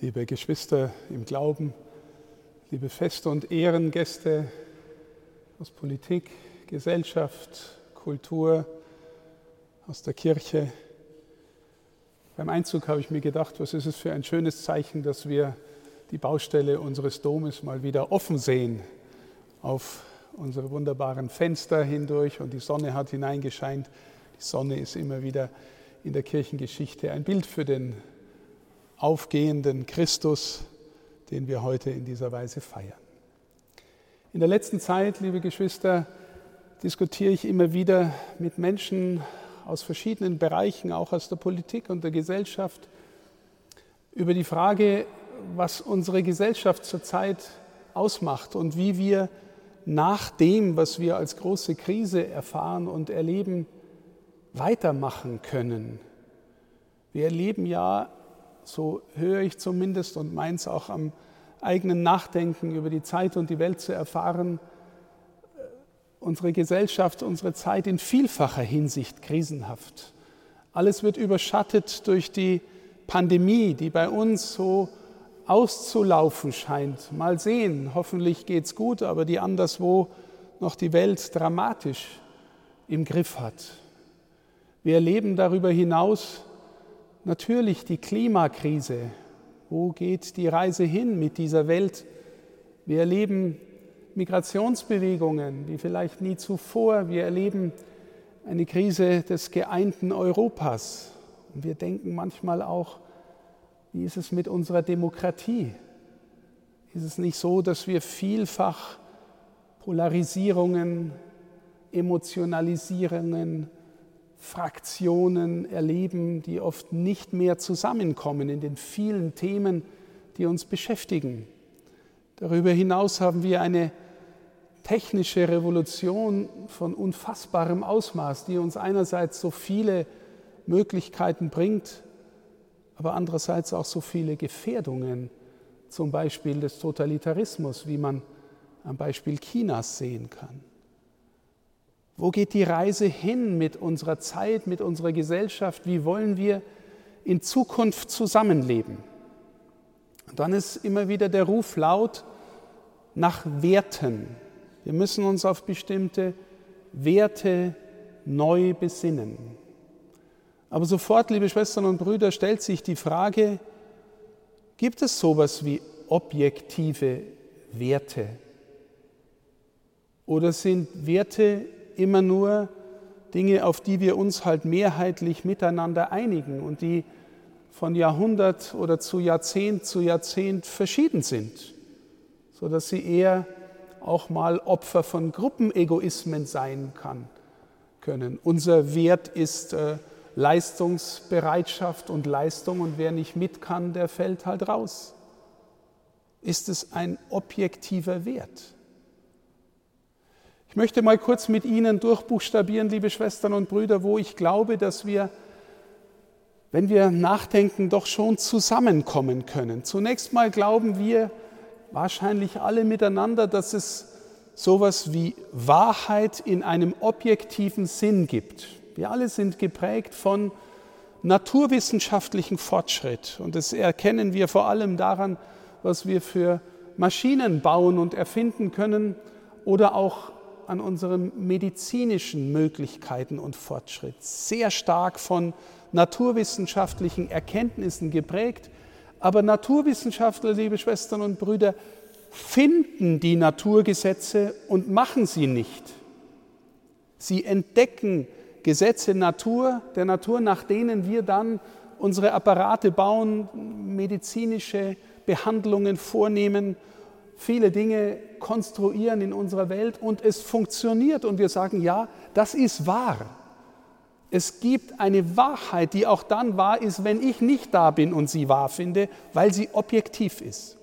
liebe Geschwister im Glauben, liebe Feste und Ehrengäste aus Politik, Gesellschaft, Kultur, aus der Kirche. Beim Einzug habe ich mir gedacht, was ist es für ein schönes Zeichen, dass wir die Baustelle unseres Domes mal wieder offen sehen auf unsere wunderbaren Fenster hindurch und die Sonne hat hineingescheint. Die Sonne ist immer wieder in der Kirchengeschichte ein Bild für den aufgehenden Christus, den wir heute in dieser Weise feiern. In der letzten Zeit, liebe Geschwister, diskutiere ich immer wieder mit Menschen aus verschiedenen Bereichen, auch aus der Politik und der Gesellschaft, über die Frage, was unsere Gesellschaft zurzeit ausmacht und wie wir nach dem, was wir als große Krise erfahren und erleben, weitermachen können. Wir erleben ja so höre ich zumindest und meins auch am eigenen Nachdenken über die Zeit und die Welt zu erfahren, äh, unsere Gesellschaft, unsere Zeit in vielfacher Hinsicht krisenhaft. Alles wird überschattet durch die Pandemie, die bei uns so auszulaufen scheint. Mal sehen, hoffentlich geht es gut, aber die anderswo noch die Welt dramatisch im Griff hat. Wir erleben darüber hinaus Natürlich die Klimakrise. Wo geht die Reise hin mit dieser Welt? Wir erleben Migrationsbewegungen wie vielleicht nie zuvor. Wir erleben eine Krise des geeinten Europas. Und wir denken manchmal auch, wie ist es mit unserer Demokratie? Ist es nicht so, dass wir vielfach Polarisierungen, Emotionalisierungen, Fraktionen erleben, die oft nicht mehr zusammenkommen in den vielen Themen, die uns beschäftigen. Darüber hinaus haben wir eine technische Revolution von unfassbarem Ausmaß, die uns einerseits so viele Möglichkeiten bringt, aber andererseits auch so viele Gefährdungen, zum Beispiel des Totalitarismus, wie man am Beispiel Chinas sehen kann. Wo geht die Reise hin mit unserer Zeit, mit unserer Gesellschaft? Wie wollen wir in Zukunft zusammenleben? Und dann ist immer wieder der Ruf laut nach Werten. Wir müssen uns auf bestimmte Werte neu besinnen. Aber sofort, liebe Schwestern und Brüder, stellt sich die Frage, gibt es sowas wie objektive Werte? Oder sind Werte immer nur Dinge, auf die wir uns halt mehrheitlich miteinander einigen und die von Jahrhundert oder zu Jahrzehnt zu Jahrzehnt verschieden sind, sodass sie eher auch mal Opfer von Gruppenegoismen sein kann, können. Unser Wert ist äh, Leistungsbereitschaft und Leistung und wer nicht mit kann, der fällt halt raus. Ist es ein objektiver Wert? Ich möchte mal kurz mit Ihnen durchbuchstabieren, liebe Schwestern und Brüder, wo ich glaube, dass wir, wenn wir nachdenken, doch schon zusammenkommen können. Zunächst mal glauben wir wahrscheinlich alle miteinander, dass es sowas wie Wahrheit in einem objektiven Sinn gibt. Wir alle sind geprägt von naturwissenschaftlichen Fortschritt und das erkennen wir vor allem daran, was wir für Maschinen bauen und erfinden können oder auch an unseren medizinischen Möglichkeiten und Fortschritt, sehr stark von naturwissenschaftlichen Erkenntnissen geprägt. Aber Naturwissenschaftler, liebe Schwestern und Brüder, finden die Naturgesetze und machen sie nicht. Sie entdecken Gesetze Natur, der Natur, nach denen wir dann unsere Apparate bauen, medizinische Behandlungen vornehmen viele Dinge konstruieren in unserer Welt und es funktioniert und wir sagen, ja, das ist wahr. Es gibt eine Wahrheit, die auch dann wahr ist, wenn ich nicht da bin und sie wahr finde, weil sie objektiv ist.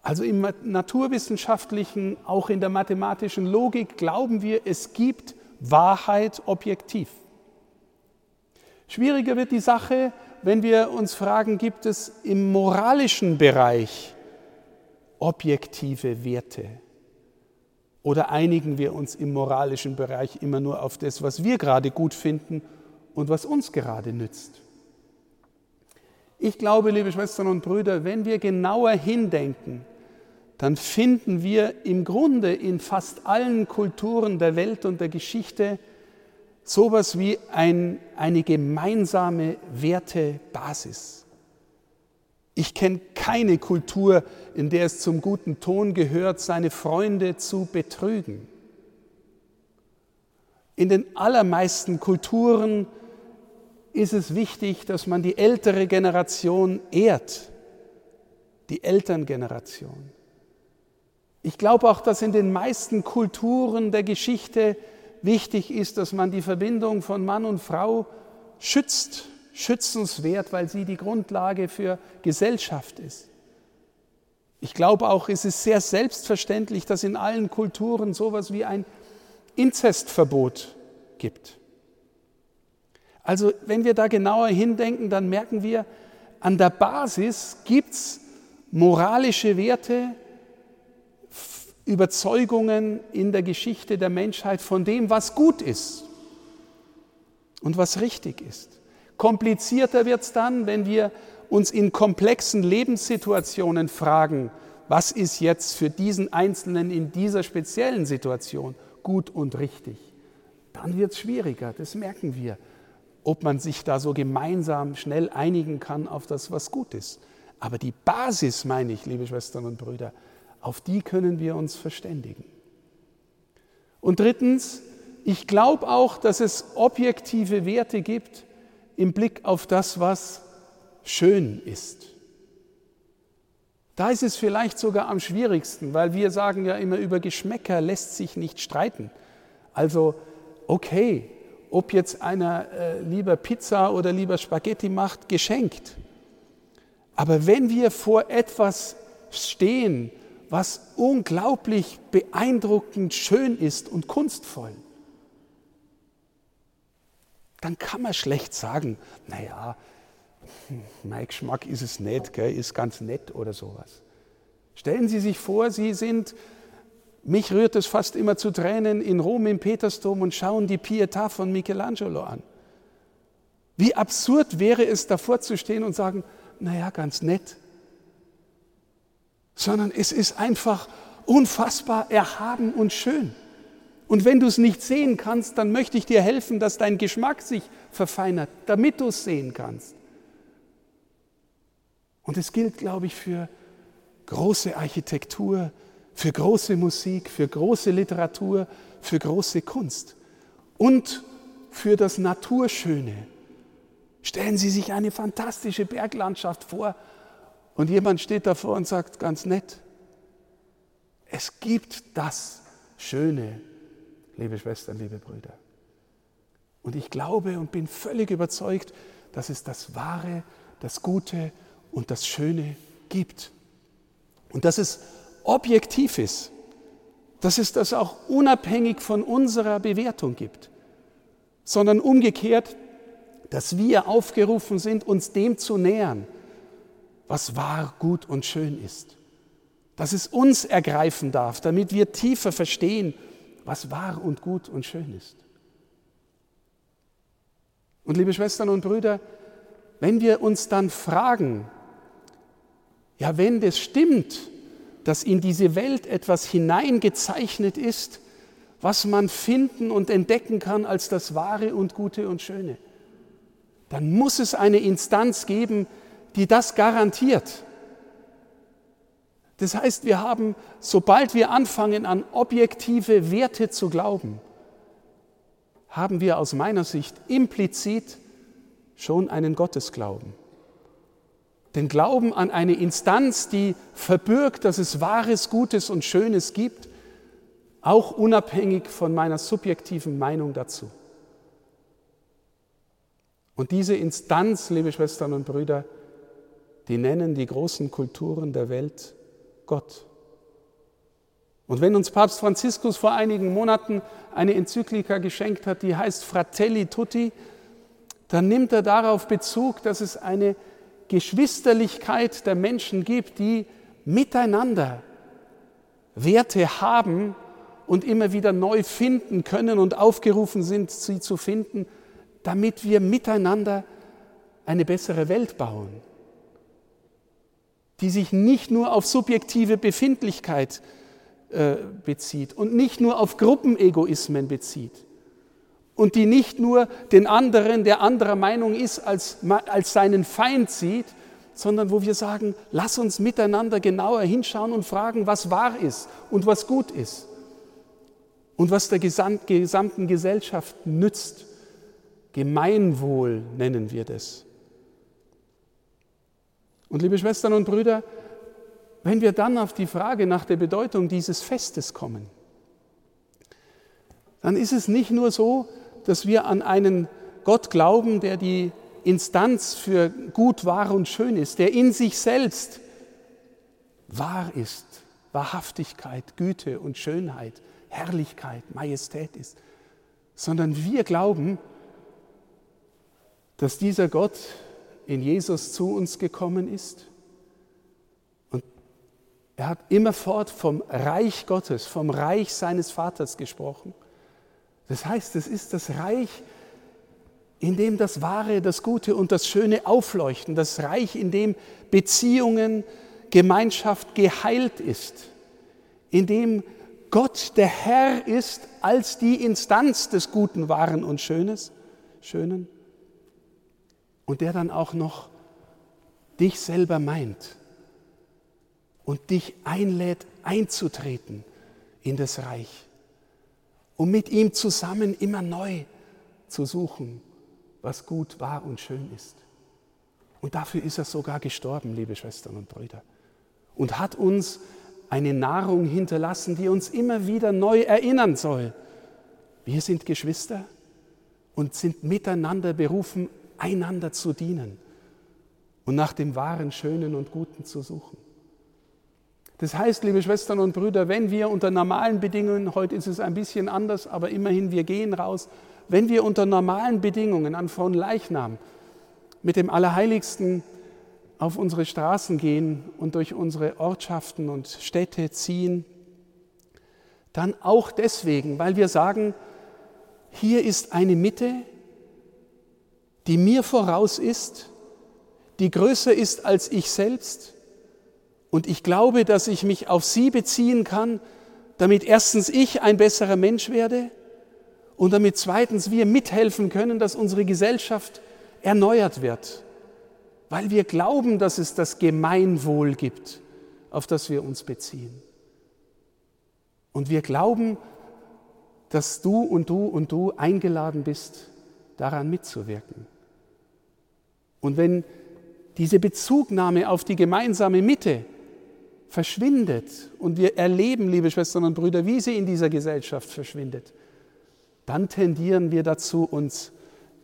Also im naturwissenschaftlichen, auch in der mathematischen Logik glauben wir, es gibt Wahrheit objektiv. Schwieriger wird die Sache, wenn wir uns fragen, gibt es im moralischen Bereich objektive Werte? Oder einigen wir uns im moralischen Bereich immer nur auf das, was wir gerade gut finden und was uns gerade nützt? Ich glaube, liebe Schwestern und Brüder, wenn wir genauer hindenken, dann finden wir im Grunde in fast allen Kulturen der Welt und der Geschichte sowas wie ein, eine gemeinsame Wertebasis. Ich kenne keine Kultur, in der es zum guten Ton gehört, seine Freunde zu betrügen. In den allermeisten Kulturen ist es wichtig, dass man die ältere Generation ehrt, die Elterngeneration. Ich glaube auch, dass in den meisten Kulturen der Geschichte wichtig ist, dass man die Verbindung von Mann und Frau schützt, schützenswert, weil sie die Grundlage für Gesellschaft ist. Ich glaube auch, es ist sehr selbstverständlich, dass in allen Kulturen sowas wie ein Inzestverbot gibt. Also wenn wir da genauer hindenken, dann merken wir, an der Basis gibt es moralische Werte, Überzeugungen in der Geschichte der Menschheit von dem, was gut ist und was richtig ist. Komplizierter wird es dann, wenn wir uns in komplexen Lebenssituationen fragen, was ist jetzt für diesen Einzelnen in dieser speziellen Situation gut und richtig. Dann wird es schwieriger, das merken wir, ob man sich da so gemeinsam schnell einigen kann auf das, was gut ist. Aber die Basis, meine ich, liebe Schwestern und Brüder, auf die können wir uns verständigen. Und drittens, ich glaube auch, dass es objektive Werte gibt im Blick auf das, was schön ist. Da ist es vielleicht sogar am schwierigsten, weil wir sagen ja immer, über Geschmäcker lässt sich nicht streiten. Also, okay, ob jetzt einer äh, lieber Pizza oder lieber Spaghetti macht, geschenkt. Aber wenn wir vor etwas stehen, was unglaublich beeindruckend schön ist und kunstvoll, dann kann man schlecht sagen, naja, mein Geschmack ist es nicht, gell, ist ganz nett oder sowas. Stellen Sie sich vor, Sie sind, mich rührt es fast immer zu Tränen, in Rom im Petersdom und schauen die Pietà von Michelangelo an. Wie absurd wäre es, davor zu stehen und sagen, naja, ganz nett, sondern es ist einfach unfassbar erhaben und schön. Und wenn du es nicht sehen kannst, dann möchte ich dir helfen, dass dein Geschmack sich verfeinert, damit du es sehen kannst. Und es gilt, glaube ich, für große Architektur, für große Musik, für große Literatur, für große Kunst und für das Naturschöne. Stellen Sie sich eine fantastische Berglandschaft vor, und jemand steht davor und sagt ganz nett, es gibt das Schöne, liebe Schwestern, liebe Brüder. Und ich glaube und bin völlig überzeugt, dass es das Wahre, das Gute und das Schöne gibt. Und dass es objektiv ist, dass es das auch unabhängig von unserer Bewertung gibt, sondern umgekehrt, dass wir aufgerufen sind, uns dem zu nähern was wahr, gut und schön ist. Dass es uns ergreifen darf, damit wir tiefer verstehen, was wahr und gut und schön ist. Und liebe Schwestern und Brüder, wenn wir uns dann fragen, ja, wenn das stimmt, dass in diese Welt etwas hineingezeichnet ist, was man finden und entdecken kann als das Wahre und Gute und Schöne, dann muss es eine Instanz geben, die das garantiert. Das heißt, wir haben, sobald wir anfangen, an objektive Werte zu glauben, haben wir aus meiner Sicht implizit schon einen Gottesglauben. Den Glauben an eine Instanz, die verbirgt, dass es Wahres, Gutes und Schönes gibt, auch unabhängig von meiner subjektiven Meinung dazu. Und diese Instanz, liebe Schwestern und Brüder, die nennen die großen Kulturen der Welt Gott. Und wenn uns Papst Franziskus vor einigen Monaten eine Enzyklika geschenkt hat, die heißt Fratelli Tutti, dann nimmt er darauf Bezug, dass es eine Geschwisterlichkeit der Menschen gibt, die miteinander Werte haben und immer wieder neu finden können und aufgerufen sind, sie zu finden, damit wir miteinander eine bessere Welt bauen die sich nicht nur auf subjektive Befindlichkeit äh, bezieht und nicht nur auf Gruppenegoismen bezieht und die nicht nur den anderen, der anderer Meinung ist, als, als seinen Feind sieht, sondern wo wir sagen, lass uns miteinander genauer hinschauen und fragen, was wahr ist und was gut ist und was der gesamten Gesellschaft nützt. Gemeinwohl nennen wir das. Und liebe Schwestern und Brüder, wenn wir dann auf die Frage nach der Bedeutung dieses Festes kommen, dann ist es nicht nur so, dass wir an einen Gott glauben, der die Instanz für gut, wahr und schön ist, der in sich selbst wahr ist, Wahrhaftigkeit, Güte und Schönheit, Herrlichkeit, Majestät ist, sondern wir glauben, dass dieser Gott in Jesus zu uns gekommen ist. Und er hat immerfort vom Reich Gottes, vom Reich seines Vaters gesprochen. Das heißt, es ist das Reich, in dem das Wahre, das Gute und das Schöne aufleuchten, das Reich, in dem Beziehungen, Gemeinschaft geheilt ist, in dem Gott der Herr ist als die Instanz des Guten, Wahren und Schönes, Schönen und der dann auch noch dich selber meint und dich einlädt, einzutreten in das Reich, um mit ihm zusammen immer neu zu suchen, was gut, wahr und schön ist. Und dafür ist er sogar gestorben, liebe Schwestern und Brüder, und hat uns eine Nahrung hinterlassen, die uns immer wieder neu erinnern soll. Wir sind Geschwister und sind miteinander berufen, einander zu dienen und nach dem wahren, schönen und guten zu suchen. Das heißt, liebe Schwestern und Brüder, wenn wir unter normalen Bedingungen, heute ist es ein bisschen anders, aber immerhin, wir gehen raus, wenn wir unter normalen Bedingungen an Leichnam mit dem Allerheiligsten auf unsere Straßen gehen und durch unsere Ortschaften und Städte ziehen, dann auch deswegen, weil wir sagen, hier ist eine Mitte, die mir voraus ist, die größer ist als ich selbst. Und ich glaube, dass ich mich auf sie beziehen kann, damit erstens ich ein besserer Mensch werde und damit zweitens wir mithelfen können, dass unsere Gesellschaft erneuert wird, weil wir glauben, dass es das Gemeinwohl gibt, auf das wir uns beziehen. Und wir glauben, dass du und du und du eingeladen bist, daran mitzuwirken. Und wenn diese Bezugnahme auf die gemeinsame Mitte verschwindet und wir erleben, liebe Schwestern und Brüder, wie sie in dieser Gesellschaft verschwindet, dann tendieren wir dazu, uns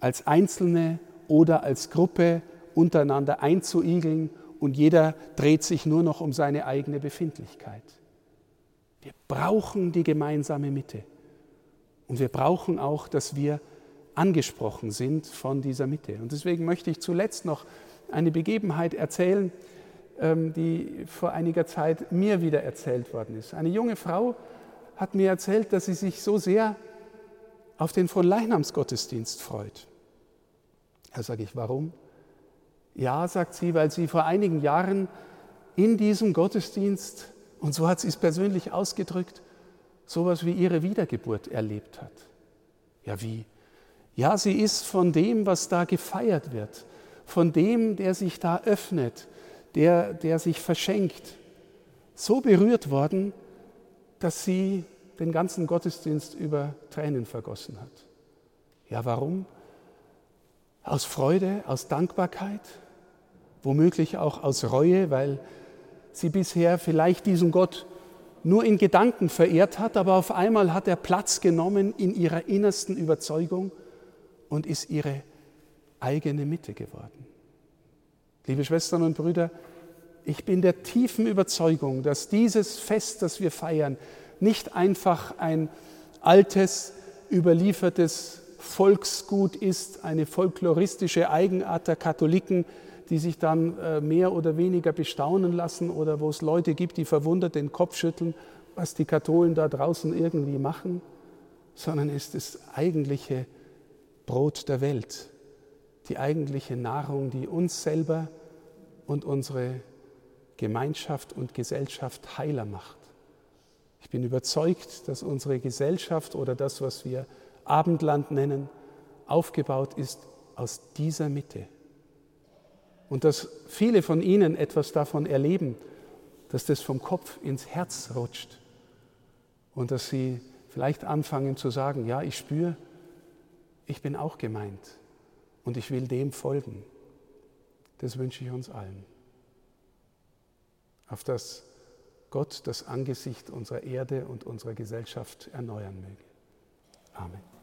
als Einzelne oder als Gruppe untereinander einzuigeln und jeder dreht sich nur noch um seine eigene Befindlichkeit. Wir brauchen die gemeinsame Mitte und wir brauchen auch, dass wir angesprochen sind von dieser Mitte. Und deswegen möchte ich zuletzt noch eine Begebenheit erzählen, ähm, die vor einiger Zeit mir wieder erzählt worden ist. Eine junge Frau hat mir erzählt, dass sie sich so sehr auf den von Leichnamsgottesdienst freut. Da sage ich, warum? Ja, sagt sie, weil sie vor einigen Jahren in diesem Gottesdienst, und so hat sie es persönlich ausgedrückt, sowas wie ihre Wiedergeburt erlebt hat. Ja, wie? Ja, sie ist von dem, was da gefeiert wird, von dem, der sich da öffnet, der, der sich verschenkt, so berührt worden, dass sie den ganzen Gottesdienst über Tränen vergossen hat. Ja, warum? Aus Freude, aus Dankbarkeit, womöglich auch aus Reue, weil sie bisher vielleicht diesen Gott nur in Gedanken verehrt hat, aber auf einmal hat er Platz genommen in ihrer innersten Überzeugung und ist ihre eigene Mitte geworden. Liebe Schwestern und Brüder, ich bin der tiefen Überzeugung, dass dieses Fest, das wir feiern, nicht einfach ein altes, überliefertes Volksgut ist, eine folkloristische Eigenart der Katholiken, die sich dann äh, mehr oder weniger bestaunen lassen oder wo es Leute gibt, die verwundert den Kopf schütteln, was die Katholen da draußen irgendwie machen, sondern ist das eigentliche Brot der Welt, die eigentliche Nahrung, die uns selber und unsere Gemeinschaft und Gesellschaft heiler macht. Ich bin überzeugt, dass unsere Gesellschaft oder das, was wir Abendland nennen, aufgebaut ist aus dieser Mitte. Und dass viele von Ihnen etwas davon erleben, dass das vom Kopf ins Herz rutscht und dass Sie vielleicht anfangen zu sagen, ja, ich spüre, ich bin auch gemeint und ich will dem folgen. Das wünsche ich uns allen. Auf dass Gott das Angesicht unserer Erde und unserer Gesellschaft erneuern möge. Amen.